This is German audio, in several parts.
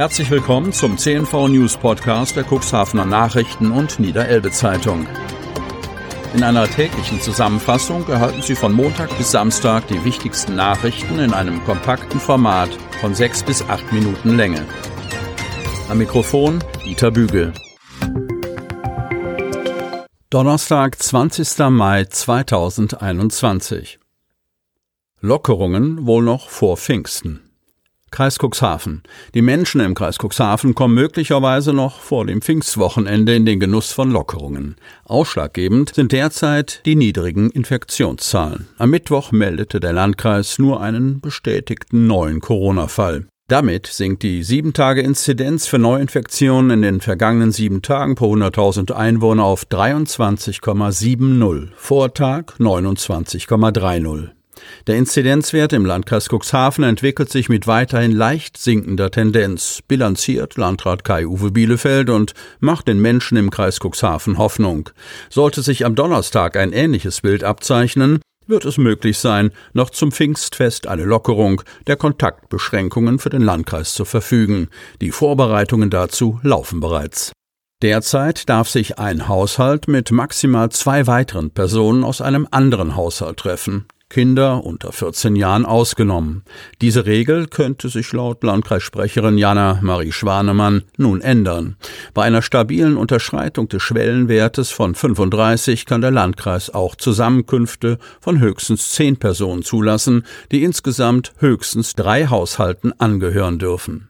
Herzlich willkommen zum CNV News Podcast der Cuxhavener Nachrichten und Niederelbe Zeitung. In einer täglichen Zusammenfassung erhalten Sie von Montag bis Samstag die wichtigsten Nachrichten in einem kompakten Format von sechs bis acht Minuten Länge. Am Mikrofon Dieter Bügel. Donnerstag, 20. Mai 2021. Lockerungen wohl noch vor Pfingsten. Kreis Cuxhaven. Die Menschen im Kreis Cuxhaven kommen möglicherweise noch vor dem Pfingstwochenende in den Genuss von Lockerungen. Ausschlaggebend sind derzeit die niedrigen Infektionszahlen. Am Mittwoch meldete der Landkreis nur einen bestätigten neuen Corona-Fall. Damit sinkt die 7-Tage-Inzidenz für Neuinfektionen in den vergangenen sieben Tagen pro 100.000 Einwohner auf 23,70, Vortag 29,30. Der Inzidenzwert im Landkreis Cuxhaven entwickelt sich mit weiterhin leicht sinkender Tendenz, bilanziert Landrat Kai-Uwe Bielefeld und macht den Menschen im Kreis Cuxhaven Hoffnung. Sollte sich am Donnerstag ein ähnliches Bild abzeichnen, wird es möglich sein, noch zum Pfingstfest eine Lockerung der Kontaktbeschränkungen für den Landkreis zu verfügen. Die Vorbereitungen dazu laufen bereits. Derzeit darf sich ein Haushalt mit maximal zwei weiteren Personen aus einem anderen Haushalt treffen. Kinder unter 14 Jahren ausgenommen. Diese Regel könnte sich laut Landkreissprecherin Jana Marie Schwanemann nun ändern. Bei einer stabilen Unterschreitung des Schwellenwertes von 35 kann der Landkreis auch Zusammenkünfte von höchstens zehn Personen zulassen, die insgesamt höchstens drei Haushalten angehören dürfen.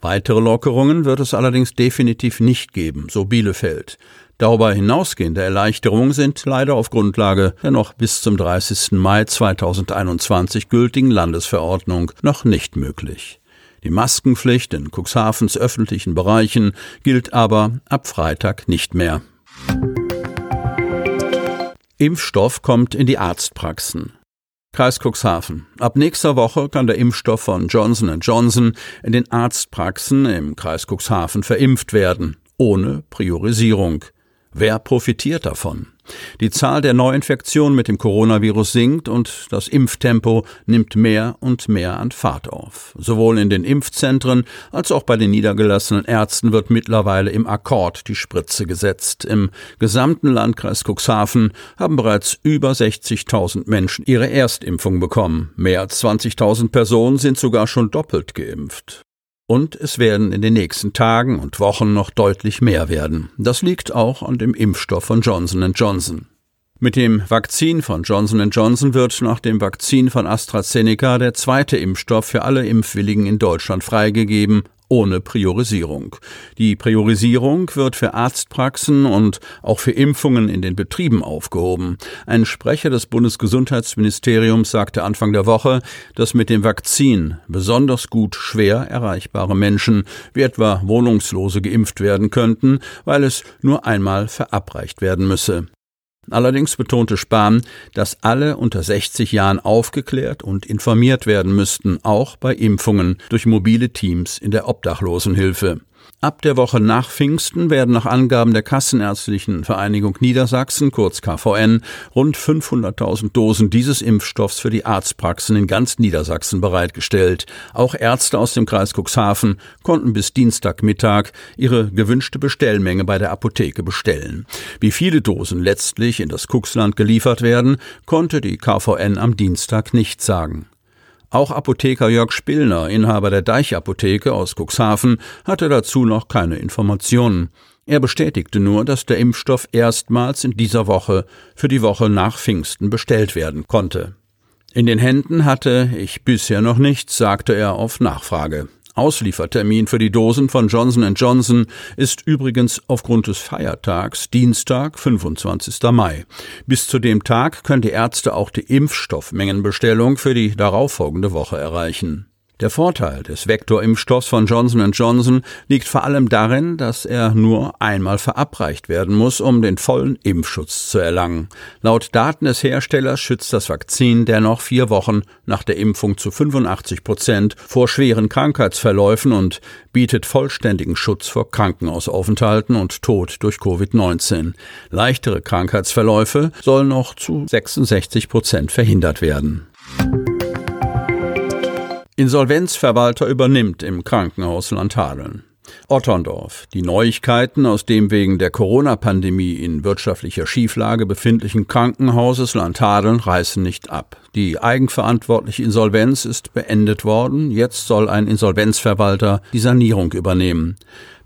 Weitere Lockerungen wird es allerdings definitiv nicht geben, so Bielefeld. Darüber hinausgehende Erleichterungen sind leider auf Grundlage der noch bis zum 30. Mai 2021 gültigen Landesverordnung noch nicht möglich. Die Maskenpflicht in Cuxhavens öffentlichen Bereichen gilt aber ab Freitag nicht mehr. Impfstoff kommt in die Arztpraxen. Kreis Cuxhaven. Ab nächster Woche kann der Impfstoff von Johnson Johnson in den Arztpraxen im Kreis Cuxhaven verimpft werden, ohne Priorisierung. Wer profitiert davon? Die Zahl der Neuinfektionen mit dem Coronavirus sinkt und das Impftempo nimmt mehr und mehr an Fahrt auf. Sowohl in den Impfzentren als auch bei den niedergelassenen Ärzten wird mittlerweile im Akkord die Spritze gesetzt. Im gesamten Landkreis Cuxhaven haben bereits über 60.000 Menschen ihre Erstimpfung bekommen. Mehr als 20.000 Personen sind sogar schon doppelt geimpft. Und es werden in den nächsten Tagen und Wochen noch deutlich mehr werden. Das liegt auch an dem Impfstoff von Johnson Johnson. Mit dem Vakzin von Johnson Johnson wird nach dem Vakzin von AstraZeneca der zweite Impfstoff für alle Impfwilligen in Deutschland freigegeben ohne Priorisierung. Die Priorisierung wird für Arztpraxen und auch für Impfungen in den Betrieben aufgehoben. Ein Sprecher des Bundesgesundheitsministeriums sagte Anfang der Woche, dass mit dem Vakzin besonders gut schwer erreichbare Menschen wie etwa Wohnungslose geimpft werden könnten, weil es nur einmal verabreicht werden müsse. Allerdings betonte Spahn, dass alle unter 60 Jahren aufgeklärt und informiert werden müssten, auch bei Impfungen durch mobile Teams in der Obdachlosenhilfe. Ab der Woche nach Pfingsten werden nach Angaben der Kassenärztlichen Vereinigung Niedersachsen, kurz KVN, rund 500.000 Dosen dieses Impfstoffs für die Arztpraxen in ganz Niedersachsen bereitgestellt. Auch Ärzte aus dem Kreis Cuxhaven konnten bis Dienstagmittag ihre gewünschte Bestellmenge bei der Apotheke bestellen. Wie viele Dosen letztlich in das Cuxland geliefert werden, konnte die KVN am Dienstag nicht sagen. Auch Apotheker Jörg Spillner, Inhaber der Deichapotheke aus Cuxhaven, hatte dazu noch keine Informationen. Er bestätigte nur, dass der Impfstoff erstmals in dieser Woche für die Woche nach Pfingsten bestellt werden konnte. In den Händen hatte ich bisher noch nichts, sagte er auf Nachfrage. Ausliefertermin für die Dosen von Johnson Johnson ist übrigens aufgrund des Feiertags Dienstag, 25. Mai. Bis zu dem Tag können die Ärzte auch die Impfstoffmengenbestellung für die darauffolgende Woche erreichen. Der Vorteil des Vektorimpfstoffs von Johnson Johnson liegt vor allem darin, dass er nur einmal verabreicht werden muss, um den vollen Impfschutz zu erlangen. Laut Daten des Herstellers schützt das Vakzin dennoch vier Wochen nach der Impfung zu 85 Prozent vor schweren Krankheitsverläufen und bietet vollständigen Schutz vor Krankenhausaufenthalten und Tod durch Covid-19. Leichtere Krankheitsverläufe sollen noch zu 66 Prozent verhindert werden. Insolvenzverwalter übernimmt im Krankenhaus Landhadeln. Otterndorf. Die Neuigkeiten aus dem wegen der Corona-Pandemie in wirtschaftlicher Schieflage befindlichen Krankenhauses Landhadeln reißen nicht ab. Die eigenverantwortliche Insolvenz ist beendet worden. Jetzt soll ein Insolvenzverwalter die Sanierung übernehmen.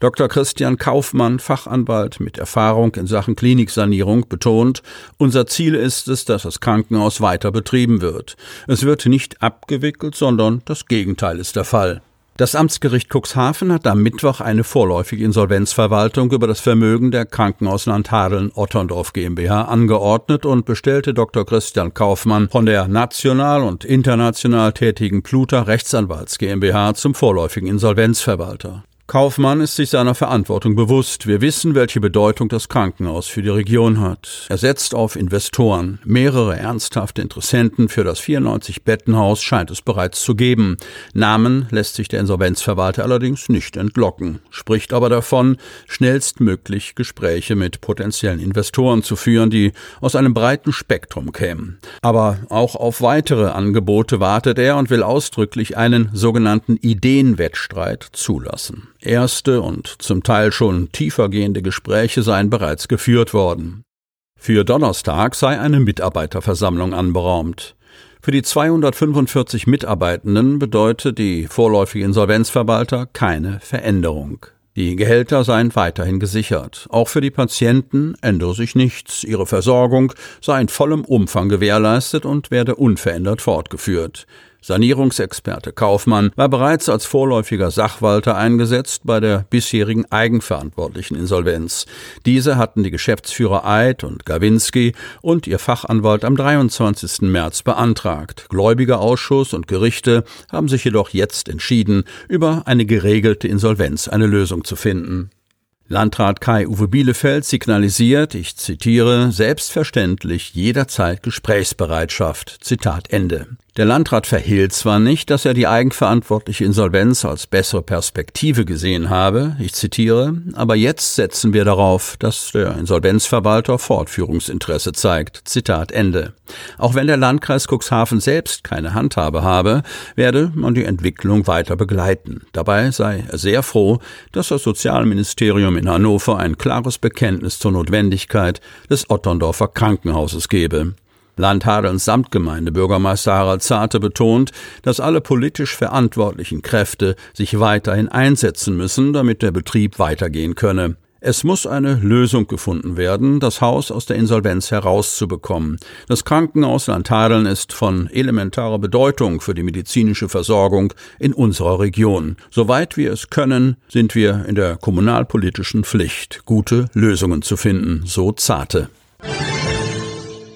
Dr. Christian Kaufmann, Fachanwalt mit Erfahrung in Sachen Kliniksanierung, betont, unser Ziel ist es, dass das Krankenhaus weiter betrieben wird. Es wird nicht abgewickelt, sondern das Gegenteil ist der Fall. Das Amtsgericht Cuxhaven hat am Mittwoch eine vorläufige Insolvenzverwaltung über das Vermögen der Krankenhausland Hadeln Otterndorf GmbH angeordnet und bestellte Dr. Christian Kaufmann von der national und international tätigen Pluter Rechtsanwalts GmbH zum vorläufigen Insolvenzverwalter. Kaufmann ist sich seiner Verantwortung bewusst. Wir wissen, welche Bedeutung das Krankenhaus für die Region hat. Er setzt auf Investoren. Mehrere ernsthafte Interessenten für das 94-Bettenhaus scheint es bereits zu geben. Namen lässt sich der Insolvenzverwalter allerdings nicht entlocken, spricht aber davon, schnellstmöglich Gespräche mit potenziellen Investoren zu führen, die aus einem breiten Spektrum kämen. Aber auch auf weitere Angebote wartet er und will ausdrücklich einen sogenannten Ideenwettstreit zulassen. Erste und zum Teil schon tiefergehende Gespräche seien bereits geführt worden. Für Donnerstag sei eine Mitarbeiterversammlung anberaumt. Für die 245 Mitarbeitenden bedeutet die vorläufige Insolvenzverwalter keine Veränderung. Die Gehälter seien weiterhin gesichert. Auch für die Patienten ändere sich nichts. Ihre Versorgung sei in vollem Umfang gewährleistet und werde unverändert fortgeführt. Sanierungsexperte Kaufmann war bereits als vorläufiger Sachwalter eingesetzt bei der bisherigen eigenverantwortlichen Insolvenz. Diese hatten die Geschäftsführer Eid und Gawinski und ihr Fachanwalt am 23. März beantragt. Gläubigerausschuss und Gerichte haben sich jedoch jetzt entschieden, über eine geregelte Insolvenz eine Lösung zu finden. Landrat Kai-Uwe Bielefeld signalisiert, ich zitiere, selbstverständlich jederzeit Gesprächsbereitschaft. Zitat Ende. Der Landrat verhehlt zwar nicht, dass er die eigenverantwortliche Insolvenz als bessere Perspektive gesehen habe, ich zitiere, aber jetzt setzen wir darauf, dass der Insolvenzverwalter Fortführungsinteresse zeigt. Zitat Ende. Auch wenn der Landkreis Cuxhaven selbst keine Handhabe habe, werde man die Entwicklung weiter begleiten. Dabei sei er sehr froh, dass das Sozialministerium in Hannover ein klares Bekenntnis zur Notwendigkeit des Otterndorfer Krankenhauses gebe. Landhadelns Samtgemeindebürgermeister Harald Zarte betont, dass alle politisch verantwortlichen Kräfte sich weiterhin einsetzen müssen, damit der Betrieb weitergehen könne. Es muss eine Lösung gefunden werden, das Haus aus der Insolvenz herauszubekommen. Das Krankenhaus Landhadeln ist von elementarer Bedeutung für die medizinische Versorgung in unserer Region. Soweit wir es können, sind wir in der kommunalpolitischen Pflicht, gute Lösungen zu finden, so Zarte.